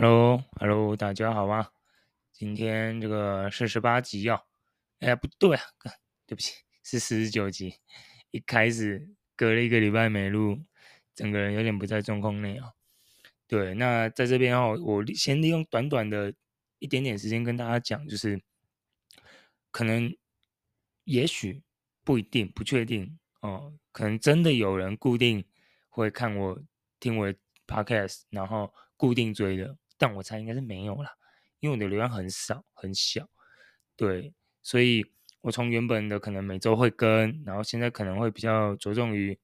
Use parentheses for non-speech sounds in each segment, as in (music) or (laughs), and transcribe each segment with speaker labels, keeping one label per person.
Speaker 1: Hello，Hello，大家好啊！今天这个四十八集哦，哎，不对啊，对不起，是四十九集。一开始隔了一个礼拜没录，整个人有点不在状况内啊。对，那在这边哦，我先利用短短的一点点时间跟大家讲，就是可能、也许、不一定、不确定哦，可能真的有人固定会看我、听我 Podcast，然后固定追的。但我猜应该是没有啦，因为我的流量很少很小，对，所以我从原本的可能每周会更，然后现在可能会比较着重于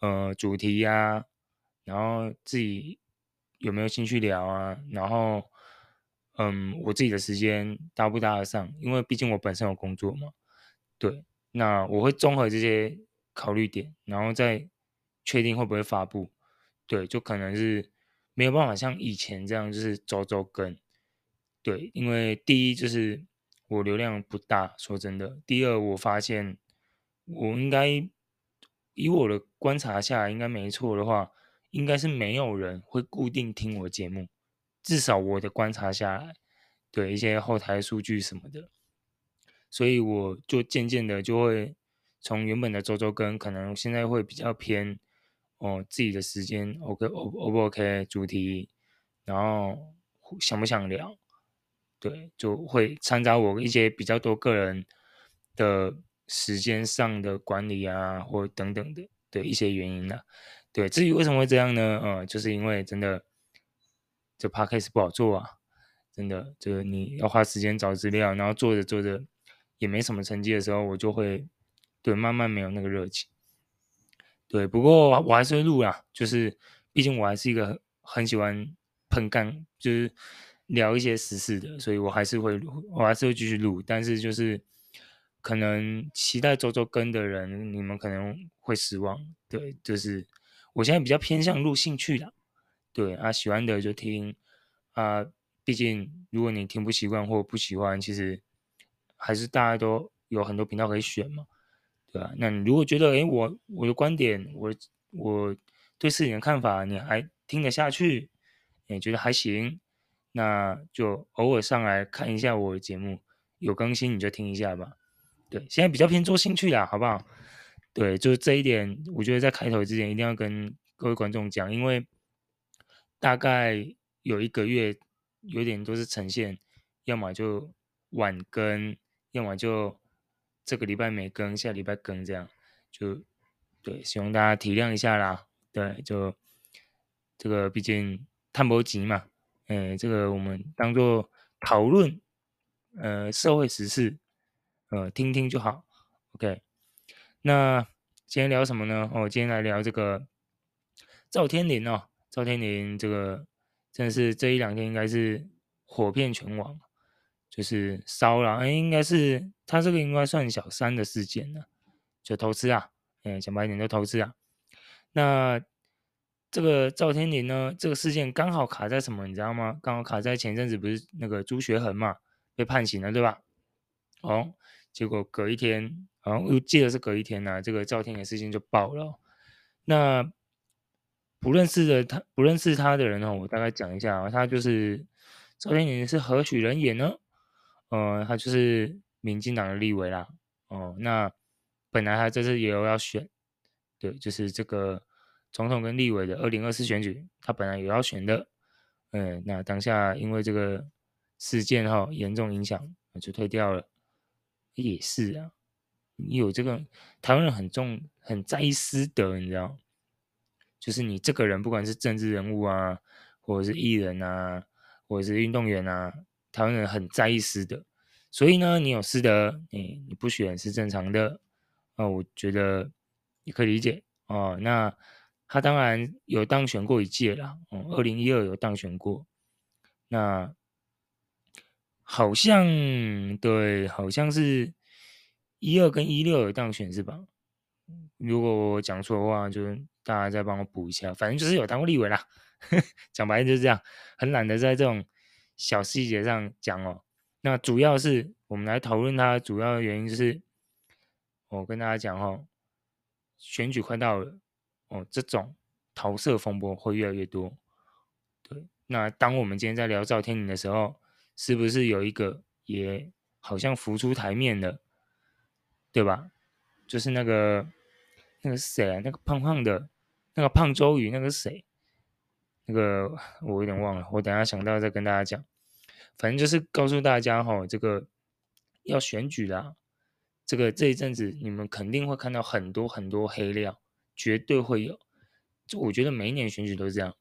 Speaker 1: 呃主题呀、然后自己有没有兴趣聊啊，然后嗯我自己的时间搭不搭得上，因为毕竟我本身有工作嘛，对，那我会综合这些考虑点，然后再确定会不会发布，对，就可能是。没有办法像以前这样，就是周周更，对，因为第一就是我流量不大，说真的。第二，我发现我应该以我的观察下来，应该没错的话，应该是没有人会固定听我节目，至少我的观察下来，对一些后台数据什么的，所以我就渐渐的就会从原本的周周更，可能现在会比较偏。哦，自己的时间，OK，O O 不 OK？主题，然后想不想聊？对，就会掺杂我一些比较多个人的时间上的管理啊，或等等的的一些原因呢、对，至于为什么会这样呢？呃，就是因为真的这 Podcast 不好做啊，真的，就是你要花时间找资料，然后做着做着也没什么成绩的时候，我就会对慢慢没有那个热情。对，不过我还是会录啦，就是毕竟我还是一个很喜欢喷干，就是聊一些时事的，所以我还是会录，我还是会继续录。但是就是可能期待周周更的人，你们可能会失望。对，就是我现在比较偏向录兴趣啦。对啊，喜欢的就听啊，毕竟如果你听不习惯或不喜欢，其实还是大家都有很多频道可以选嘛。对啊，那你如果觉得，哎，我我的观点，我我对事情的看法，你还听得下去，你觉得还行，那就偶尔上来看一下我的节目，有更新你就听一下吧。对，现在比较偏做兴趣啦，好不好？对，就是这一点，我觉得在开头之前一定要跟各位观众讲，因为大概有一个月，有点都是呈现，要么就晚更，要么就。这个礼拜没更，下礼拜更，这样就对，希望大家体谅一下啦。对，就这个毕竟探博集嘛，哎，这个我们当做讨论，呃，社会时事，呃，听听就好。OK，那今天聊什么呢？哦，今天来聊这个赵天林哦，赵天林这个真的是这一两天应该是火遍全网。就是骚扰，哎，应该是他这个应该算小三的事件了，就偷吃啊，哎，讲白一点就偷吃啊。那这个赵天林呢，这个事件刚好卡在什么，你知道吗？刚好卡在前阵子不是那个朱学恒嘛，被判刑了，对吧？哦，结果隔一天，好像又记得是隔一天呢、这个赵天林事件就爆了。那不认识的他，不认识他的人呢，我大概讲一下啊，他就是赵天林是何许人也呢？呃，他就是民进党的立委啦。哦，那本来他这次也有要选，对，就是这个总统跟立委的二零二四选举，他本来也要选的。嗯，那当下因为这个事件哈、严重影响，就退掉了。也是啊，你有这个台湾人很重很在意私德，你知道，就是你这个人不管是政治人物啊，或者是艺人啊，或者是运动员啊。台湾人很在意私德，所以呢，你有私德，你你不选是正常的，啊、我觉得也可以理解哦、那他当然有当选过一届啦，嗯，二零一二有当选过，那好像对，好像是一二跟一六有当选是吧？如果我讲错的话，就大家再帮我补一下。反正就是有当过立委啦，(laughs) 讲白了就是这样，很懒得在这种。小细节上讲哦，那主要是我们来讨论它主要的原因就是，我跟大家讲哦，选举快到了哦，这种桃色风波会越来越多。对，那当我们今天在聊赵天麟的时候，是不是有一个也好像浮出台面了，对吧？就是那个那个谁啊，那个胖胖的，那个胖周瑜，那个谁？那个 (laughs) 我有点忘了，我等下想到再跟大家讲。反正就是告诉大家哈，这个要选举啦，这个这一阵子你们肯定会看到很多很多黑料，绝对会有。就我觉得每一年选举都是这样，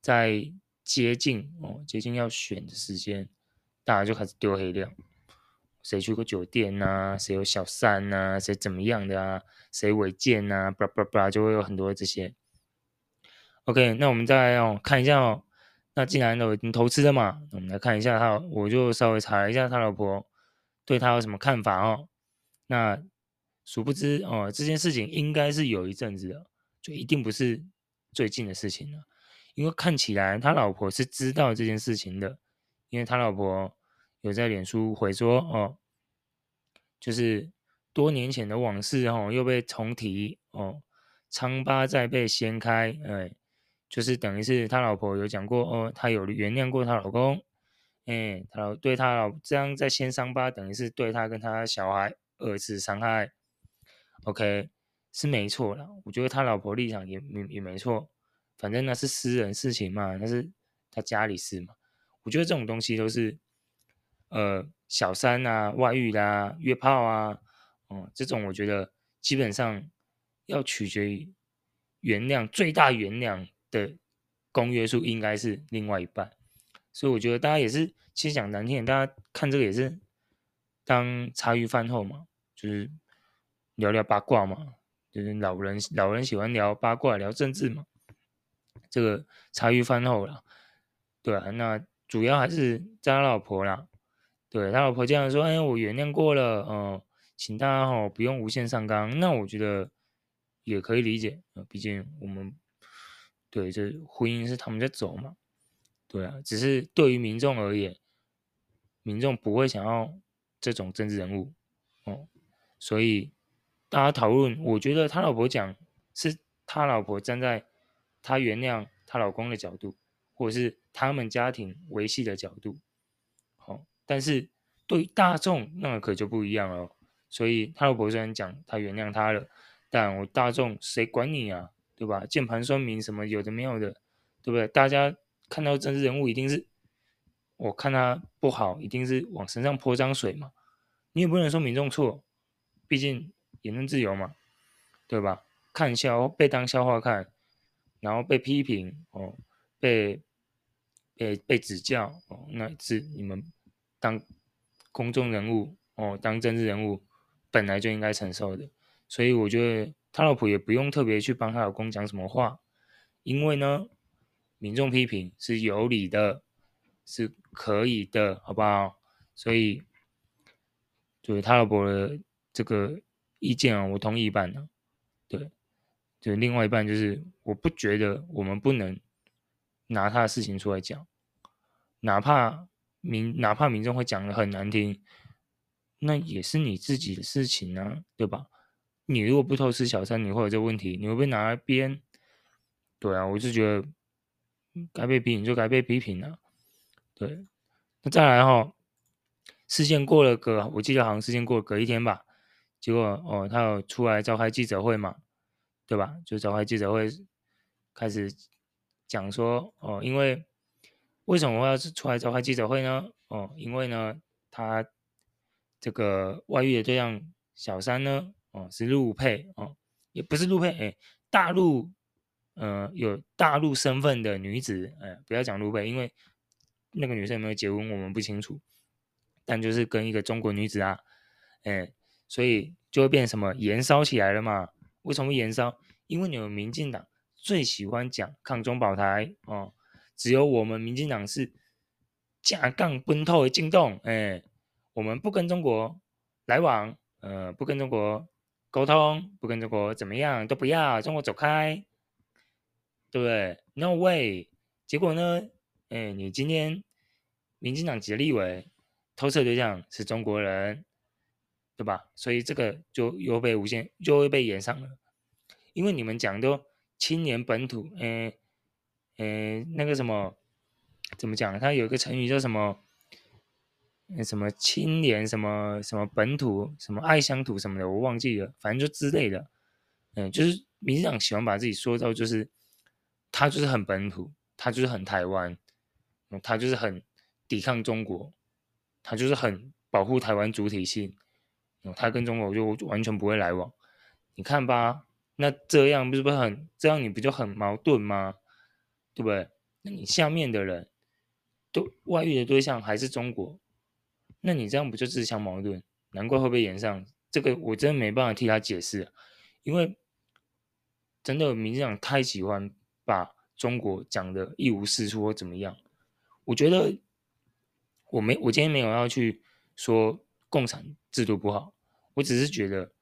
Speaker 1: 在接近哦接近要选的时间，大家就开始丢黑料，谁去过酒店呐？谁有小三呐？谁怎么样的啊？谁违建呐？叭叭叭，就会有很多这些。OK，那我们再哦，看一下哦。那既然都已经投资了嘛，我们来看一下他，我就稍微查了一下他老婆对他有什么看法哦。那殊不知哦，这件事情应该是有一阵子的，就一定不是最近的事情了。因为看起来他老婆是知道这件事情的，因为他老婆有在脸书回说哦，就是多年前的往事哦又被重提哦，疮疤再被掀开，哎。就是等于是他老婆有讲过哦，他有原谅过他老公，哎，他老对他老这样在掀伤疤，等于是对他跟他小孩二次伤害。OK，是没错啦，我觉得他老婆立场也也也没错，反正那是私人事情嘛，那是他家里事嘛。我觉得这种东西都是，呃，小三啊、外遇啦、约炮啊，哦、嗯，这种我觉得基本上要取决于原谅，最大原谅。的公约数应该是另外一半，所以我觉得大家也是，其实讲难听点，大家看这个也是当茶余饭后嘛，就是聊聊八卦嘛，就是老人老人喜欢聊八卦、聊政治嘛，这个茶余饭后啦，对啊，那主要还是在他老婆啦，对他老婆这样说，哎，我原谅过了，哦、呃，请大家哦不用无限上纲，那我觉得也可以理解啊，毕竟我们。对，这婚姻是他们在走嘛，对啊，只是对于民众而言，民众不会想要这种政治人物哦，所以大家讨论，我觉得他老婆讲是他老婆站在他原谅他老公的角度，或者是他们家庭维系的角度，好、哦，但是对于大众那个可就不一样了，所以他老婆虽然讲他原谅他了，但我大众谁管你啊？对吧？键盘酸民什么有的没有的，对不对？大家看到政治人物，一定是我看他不好，一定是往身上泼脏水嘛。你也不能说民众错，毕竟言论自由嘛，对吧？看笑被当笑话看，然后被批评哦，被被被指教哦，那是你们当公众人物哦，当政治人物本来就应该承受的。所以我觉得。他老婆也不用特别去帮他老公讲什么话，因为呢，民众批评是有理的，是可以的，好不好？所以，对他老婆的这个意见啊，我同意一半呢。对，就另外一半就是，我不觉得我们不能拿他的事情出来讲，哪怕民哪怕民众会讲的很难听，那也是你自己的事情啊，对吧？你如果不偷吃小三，你会有这个问题，你会被拿来编？对啊，我就觉得该被批评就该被批评了。对，那再来哈，事件过了个，我记得好像事件过了隔一天吧，结果哦，他有出来召开记者会嘛，对吧？就召开记者会，开始讲说哦，因为为什么我要出来召开记者会呢？哦，因为呢，他这个外遇的对象小三呢。哦，是陆配哦，也不是陆配，哎，大陆，呃，有大陆身份的女子，哎，不要讲陆配，因为那个女生有没有结婚我们不清楚，但就是跟一个中国女子啊，哎，所以就会变什么延烧起来了嘛？为什么会延烧？因为你们民进党最喜欢讲抗中保台哦，只有我们民进党是架杠奔透的进洞，哎，我们不跟中国来往，呃，不跟中国。沟通不跟中国怎么样都不要，中国走开，对不对？No way！结果呢？哎，你今天民进党籍的立委偷吃对象是中国人，对吧？所以这个就又被无限，又会被延上了。因为你们讲都青年本土，哎哎，那个什么怎么讲？他有一个成语叫什么？什么青年？什么什么本土？什么爱乡土？什么的，我忘记了。反正就之类的。嗯，就是民进党喜欢把自己说到就是他就是很本土，他就是很台湾，他就是很抵抗中国，他就是很保护台湾主体性。他跟中国就完全不会来往。你看吧，那这样不是不是很这样？你不就很矛盾吗？对不对？那你下面的人都外遇的对象还是中国，那你这样不就自相矛盾？难怪会被延上这个，我真的没办法替他解释，因为真的民进党太喜欢把中国讲的一无是处或怎么样。我觉得我没我今天没有要去说共产制度不好，我只是觉得。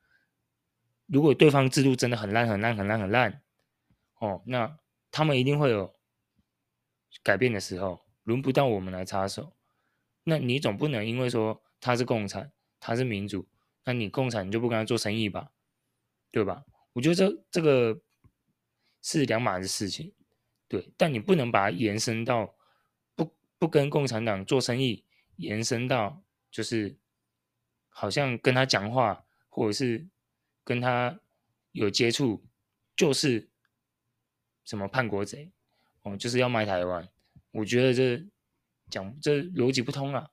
Speaker 1: 如果对方制度真的很烂、很烂、很烂、很烂，哦，那他们一定会有改变的时候，轮不到我们来插手。那你总不能因为说他是共产，他是民主，那你共产你就不跟他做生意吧，对吧？我觉得这这个是两码子事情，对。但你不能把它延伸到不不跟共产党做生意，延伸到就是好像跟他讲话，或者是。跟他有接触，就是什么叛国贼哦，就是要卖台湾。我觉得这讲这逻辑不通啊。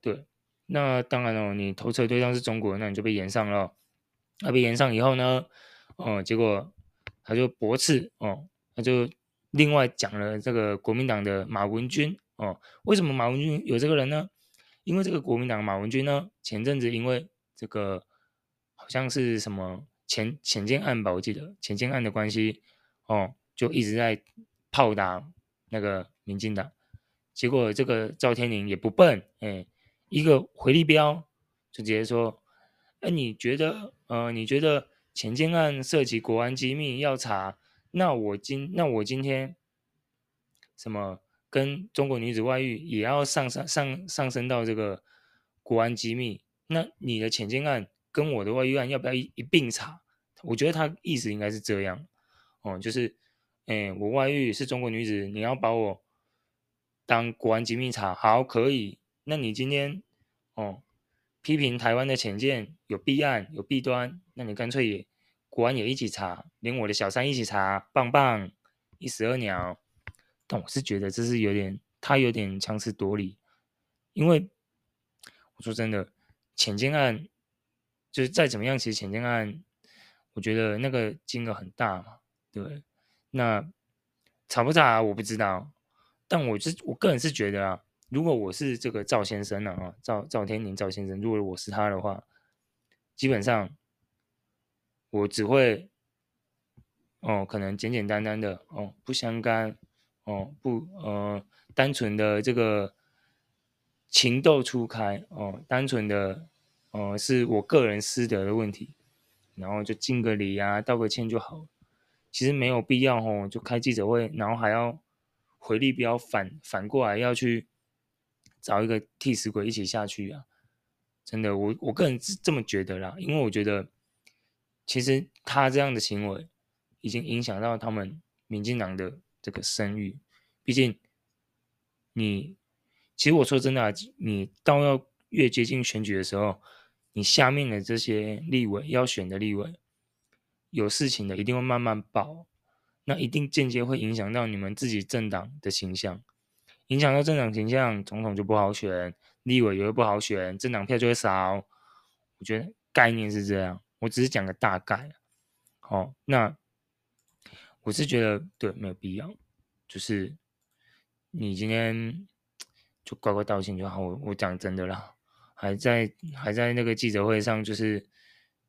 Speaker 1: 对，那当然了，你投车对象是中国，那你就被延上了。那被延上以后呢，哦，结果他就驳斥哦，他就另外讲了这个国民党的马文君哦。为什么马文君有这个人呢？因为这个国民党马文君呢，前阵子因为这个。好像是什么潜潜舰案吧，我记得潜舰案的关系哦，就一直在炮打那个民进党，结果这个赵天林也不笨，哎，一个回力镖就直接说，哎，你觉得呃，你觉得潜舰案涉及国安机密要查，那我今那我今天什么跟中国女子外遇也要上上上上升到这个国安机密，那你的潜舰案。跟我的外遇案要不要一一并查？我觉得他意思应该是这样，哦，就是，哎，我外遇是中国女子，你要把我当国安机密查，好，可以。那你今天，哦，批评台湾的潜舰有弊案有弊端，那你干脆也国安也一起查，连我的小三一起查，棒棒，一石二鸟。但我是觉得这是有点，他有点强词夺理，因为我说真的，潜舰案。就是再怎么样，其实潜舰案，我觉得那个金额很大嘛，对。那查不查？我不知道，但我是我个人是觉得啊，如果我是这个赵先生呢啊，赵赵天宁赵先生，如果我是他的话，基本上我只会哦，可能简简单单的哦，不相干哦，不呃，单纯的这个情窦初开哦，单纯的。哦、呃，是我个人私德的问题，然后就敬个礼啊，道个歉就好。其实没有必要哦，就开记者会，然后还要回力镖反反过来要去找一个替死鬼一起下去啊！真的，我我个人是这么觉得啦，因为我觉得其实他这样的行为已经影响到他们民进党的这个声誉。毕竟你，其实我说真的啊，你到要越接近选举的时候。你下面的这些立委要选的立委，有事情的一定会慢慢爆，那一定间接会影响到你们自己政党的形象，影响到政党形象，总统就不好选，立委也会不好选，政党票就会少。我觉得概念是这样，我只是讲个大概。好，那我是觉得对，没有必要，就是你今天 (tsk) 就乖乖道歉就好。我我讲真的啦。还在还在那个记者会上，就是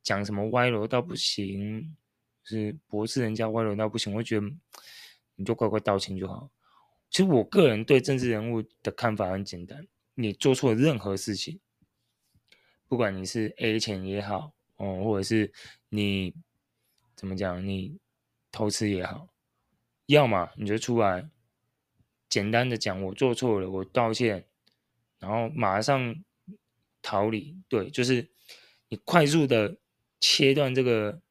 Speaker 1: 讲什么歪楼到不行，是驳斥人家歪楼到不行。我觉得 (tsk) 你就乖乖道歉就好。其实我个人对政治人物的看法很简单：你做错任何事情，不管你是 A 钱也好，哦，或者是你怎么讲，你偷吃也好，要么你就出来简单的讲我做错了，我道歉，然后马上。逃离，对，就是你快速的切断这个，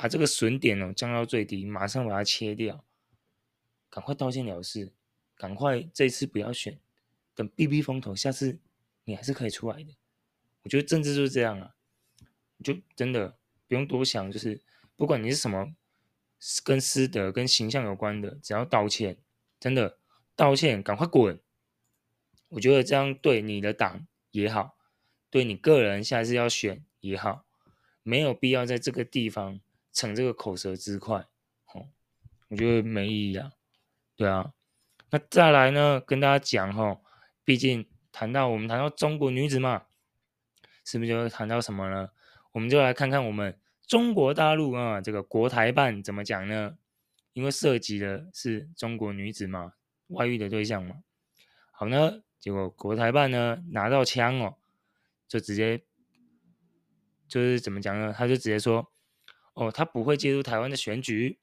Speaker 1: 把这个损点哦降到最低，马上把它切掉，赶快道歉了事，赶快这次不要选，等避避风头，下次你还是可以出来的。我觉得政治就是这样啊，就真的不用多想，就是不管你是什么跟师德、跟形象有关的，只要道歉，真的道歉，赶快滚。我觉得这样对你的党也好，对你个人下次要选也好，没有必要在这个地方逞这个口舌之快，哦，我觉得没意义啊。对啊，那再来呢，跟大家讲哈，毕竟谈到我们谈到中国女子嘛，是不是就会谈到什么呢？我们就来看看我们中国大陆啊，这个国台办怎么讲呢？因为涉及的是中国女子嘛，外遇的对象嘛。好呢。结果国台办呢拿到枪哦，就直接就是怎么讲呢？他就直接说，哦，他不会介入台湾的选举，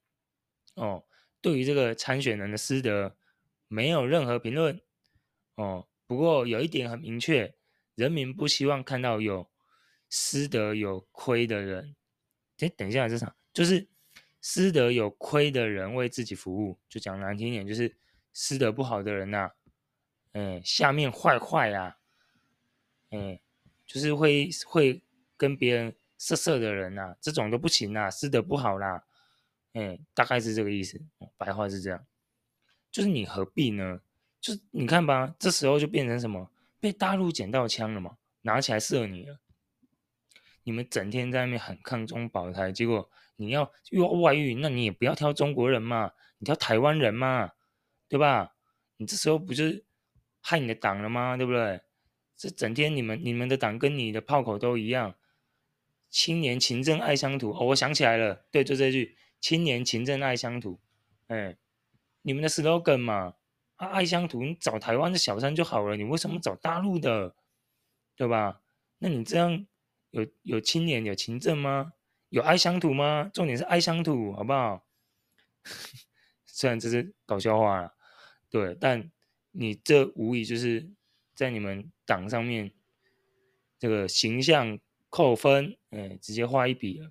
Speaker 1: 哦，对于这个参选人的私德没有任何评论，哦，不过有一点很明确，人民不希望看到有私德有亏的人。哎，等一下，这场就是私德有亏的人为自己服务，就讲难听一点，就是私德不好的人呐、啊。哎，下面坏坏呀，哎，就是会会跟别人色色的人呐、这种都不行啦，私德不好啦，哎，大概是这个意思，白话是这样，就是你何必呢？就是你看吧，这时候就变成什么？被大陆捡到枪了嘛，拿起来射你了。你们整天在那边喊抗中保台，结果你要又要外遇，那你也不要挑中国人嘛，你挑台湾人嘛，对吧？你这时候不就是？害你的党了吗？对不对？这整天你们你们的党跟你的炮口都一样，青年勤政爱乡土。哦，我想起来了，对，就这句“青年勤政爱乡土”。哎，你们的 slogan 嘛，啊，爱乡土，你找台湾的小三就好了，你为什么找大陆的？对吧？那你这样有有青年有勤政吗？有爱乡土吗？重点是爱乡土，好不好？(laughs) 虽然这是搞笑话了，对，但。你这无疑就是在你们党上面这个形象扣分，嗯，直接画一笔了。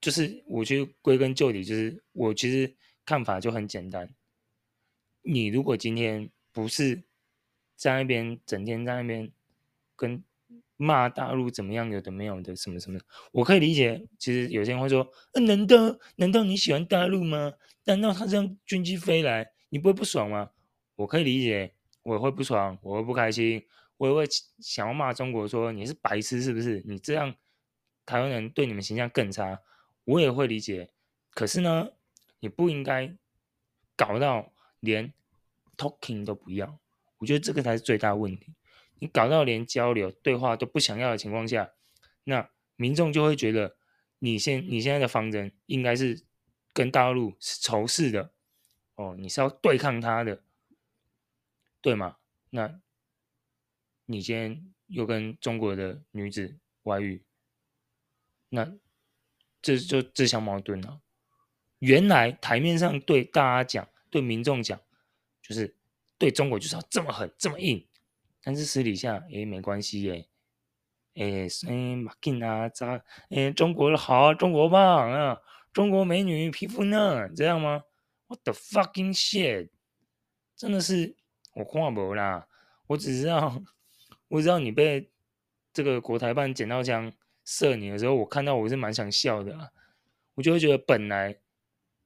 Speaker 1: 就是我觉得归根究底，就是我其实看法就很简单。你如果今天不是在那边整天在那边跟骂大陆怎么样，有的没有的什么什么，我可以理解。其实有些人会说，呃，难道难道你喜欢大陆吗？难道他这样军机飞来？你不会不爽吗？我可以理解，我会不爽，我会不开心，我也会想要骂中国说你是白痴是不是？你这样台湾人对你们形象更差，我也会理解。可是呢，你不应该搞到连 talking 都不要，我觉得这个才是最大问题。你搞到连交流对话都不想要的情况下，那民众就会觉得你现你现在的方针应该是跟大陆是仇视的。哦，你是要对抗他的，对吗？那你今天又跟中国的女子外遇，那这就自相矛盾了。原来台面上对大家讲，对民众讲，就是对中国就是要这么狠，这么硬，但是私底下诶没关系耶，诶诶马金啊咋诶中国好，中国棒啊，中国美女皮肤嫩，这样吗？What the fucking shit！真的是我看不啦，我只知道，我知道你被这个国台办捡到枪射你的时候，我看到我是蛮想笑的啊，我就会觉得本来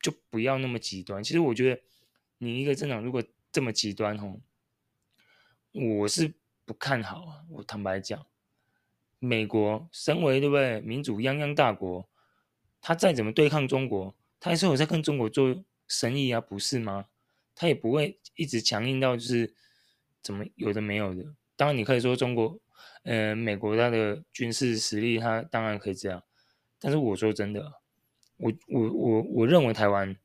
Speaker 1: 就不要那么极端。其实我觉得你一个政党如果这么极端吼，我是不看好啊。我坦白讲，美国身为对不对民主泱泱大国，他再怎么对抗中国，他还是有在跟中国做。生意啊，不是吗？他也不会一直强硬到就是怎么有的没有的。当然，你可以说中国，呃，美国它的军事实力，它当然可以这样。但是我说真的，我我我我认为台湾，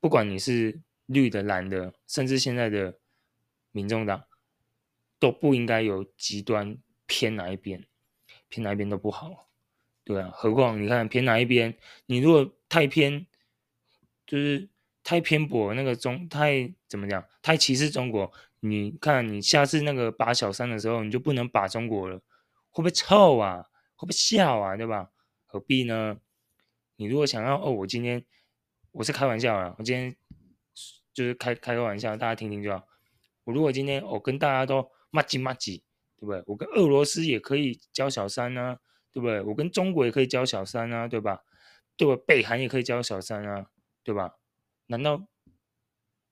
Speaker 1: 不管你是绿的、蓝的，甚至现在的民众党，都不应该有极端偏哪一边，偏哪一边都不好，对啊。何况你看偏哪一边，你如果太偏，就是。太偏颇，那个中太怎么讲？太歧视中国。你看，你下次那个把小三的时候，你就不能把中国了，会不会臭啊？会不会笑啊？对吧？何必呢？你如果想要哦，我今天我是开玩笑啊，我今天就是开开个玩笑，大家听听就好。我如果今天我跟大家都麻吉麻吉，对不对？我跟俄罗斯也可以交小三啊，对不对？我跟中国也可以交小三啊，对吧？对吧？北韩也可以交小三啊，对吧？难道，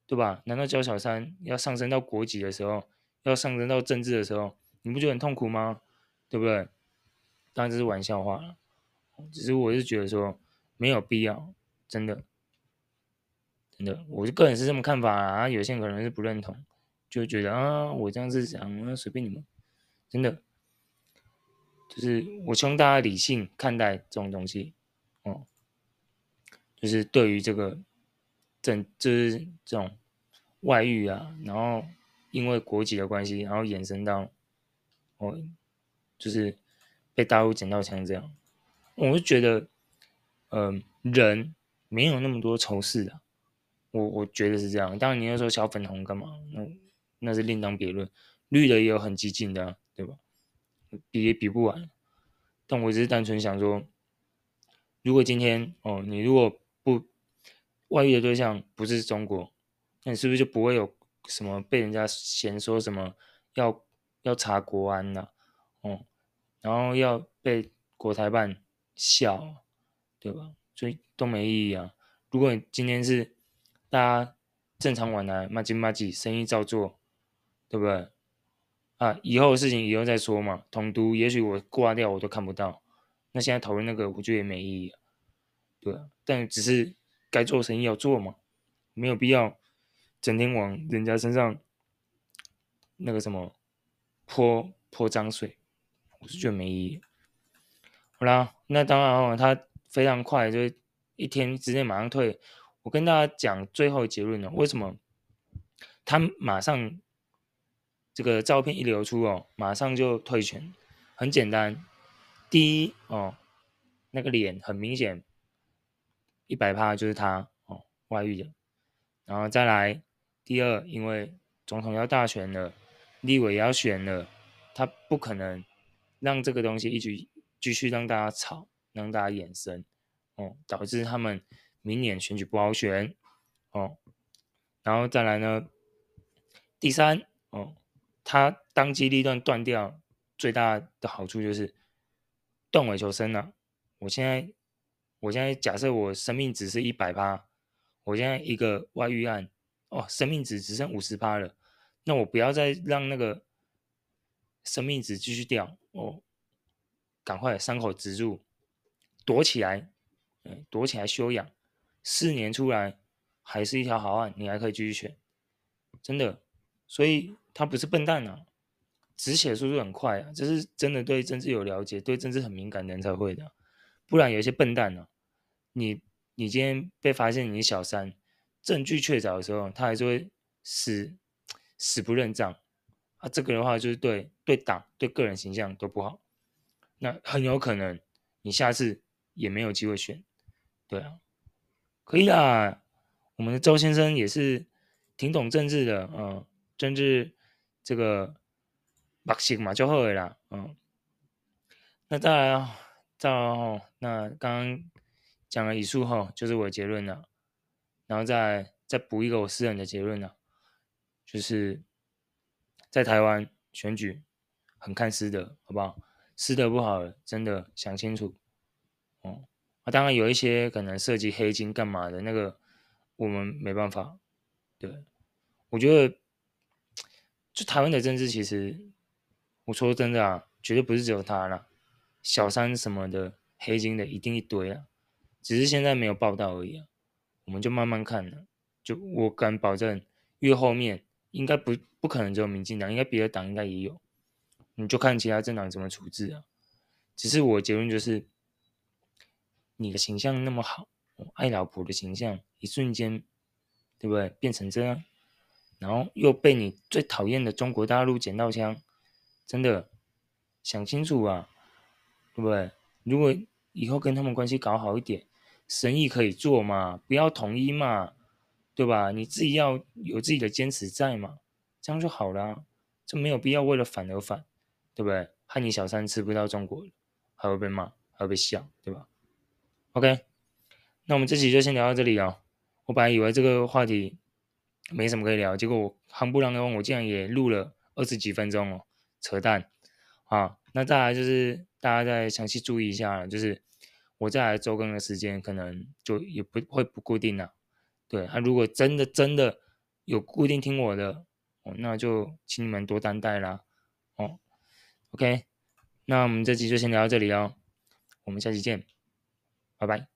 Speaker 1: 对吧？难道交小三要上升到国籍的时候，要上升到政治的时候，你不觉得很痛苦吗？对不对？当然这是玩笑话了，只是我是觉得说没有必要，真的，真的，我个人是这么看法啊。有些人可能是不认同，就觉得啊，我这样子讲，那随便你们，真的，就是我希望大家理性看待这种东西，哦，就是对于这个。整就是这种外遇啊，然后因为国籍的关系，然后衍生到哦，就是被大陆捡到枪这样，我就觉得，嗯、呃，人没有那么多仇视的，我我觉得是这样。当然你要说小粉红干嘛，那那是另当别论。绿的也有很激进的、对吧？比也比不完。但我只是单纯想说，如果今天哦，你如果。外遇的对象不是中国，那你是不是就不会有什么被人家嫌说什么要要查国安呐、啊？哦，然后要被国台办笑，对吧？所以都没意义啊。如果你今天是大家正常往来，麻吉麻吉，生意照做，对不对？啊，以后的事情以后再说嘛。统独也许我挂掉我都看不到，那现在讨论那个我觉得也没意义啊。对，但只是。该做生意要做嘛，没有必要整天往人家身上那个什么泼泼脏水，我是觉得没意义。好啦，那当然哦，他非常快，就一天之内马上退。我跟大家讲最后结论了，为什么他马上这个照片一流出哦，马上就退权？很简单，第一哦，那个脸很明显。一百趴就是他哦，外遇的，然后再来第二，因为总统要大选了，立委也要选了，他不可能让这个东西一直继续让大家吵，让大家衍生哦，导致他们明年选举不好选哦，然后再来呢，第三哦，他当机立断断掉最大的好处就是断尾求生了，我现在。我现在假设我生命值是一百趴，我现在一个外遇案，哦，生命值只剩五十趴了，那我不要再让那个生命值继续掉，哦，赶快伤口止住，躲起来，嗯，躲起来休养，四年出来还是一条好汉，你还可以继续选，真的，所以他不是笨蛋啊，止血速度很快啊，这是真的对政治有了解、对政治很敏感的人才会的，不然有一些笨蛋呢、啊。你你今天被发现你是小三，证据确凿的时候，他还是会死死不认账啊！这个的话就是对对党对个人形象都不好，那很有可能你下次也没有机会选，对啊，可以啦。我们的周先生也是挺懂政治的，嗯，政治这个把戏嘛就好了啦，嗯。那再来啊，再来哦，那刚刚。讲了以述后，就是我的结论了，然后再再补一个我私人的结论了，就是在台湾选举很看私德，好不好？私德不好，真的想清楚。哦，啊，当然有一些可能涉及黑金干嘛的那个，我们没办法。对，我觉得就台湾的政治，其实我说真的啊，绝对不是只有他啦，小三什么的，黑金的一定一堆啊。只是现在没有报道而已啊，我们就慢慢看了。就我敢保证，越后面应该不不可能只有民进党，应该别的党应该也有。你就看其他政党怎么处置啊。只是我结论就是，你的形象那么好，爱老婆的形象一瞬间，对不对？变成这样，然后又被你最讨厌的中国大陆捡到枪，真的想清楚啊，对不对？如果以后跟他们关系搞好一点。生意可以做嘛，不要统一嘛，对吧？你自己要有自己的坚持在嘛，这样就好了，就没有必要为了反而反，对不对？害你小三吃不到中国，还会被骂，还会被笑，对吧？OK，那我们这期就先聊到这里哦。我本来以为这个话题没什么可以聊。结果我夯不啷当，我竟然也录了二十几分钟哦，扯淡啊！那再来就是大家再详细注意一下，就是我再来周更的时间可能就也不会不固定了。对，他、如果真的真的有固定听我的哦，那就请你们多担待啦。哦，OK，那我们这集就先聊到这里哦，我们下期见，拜拜。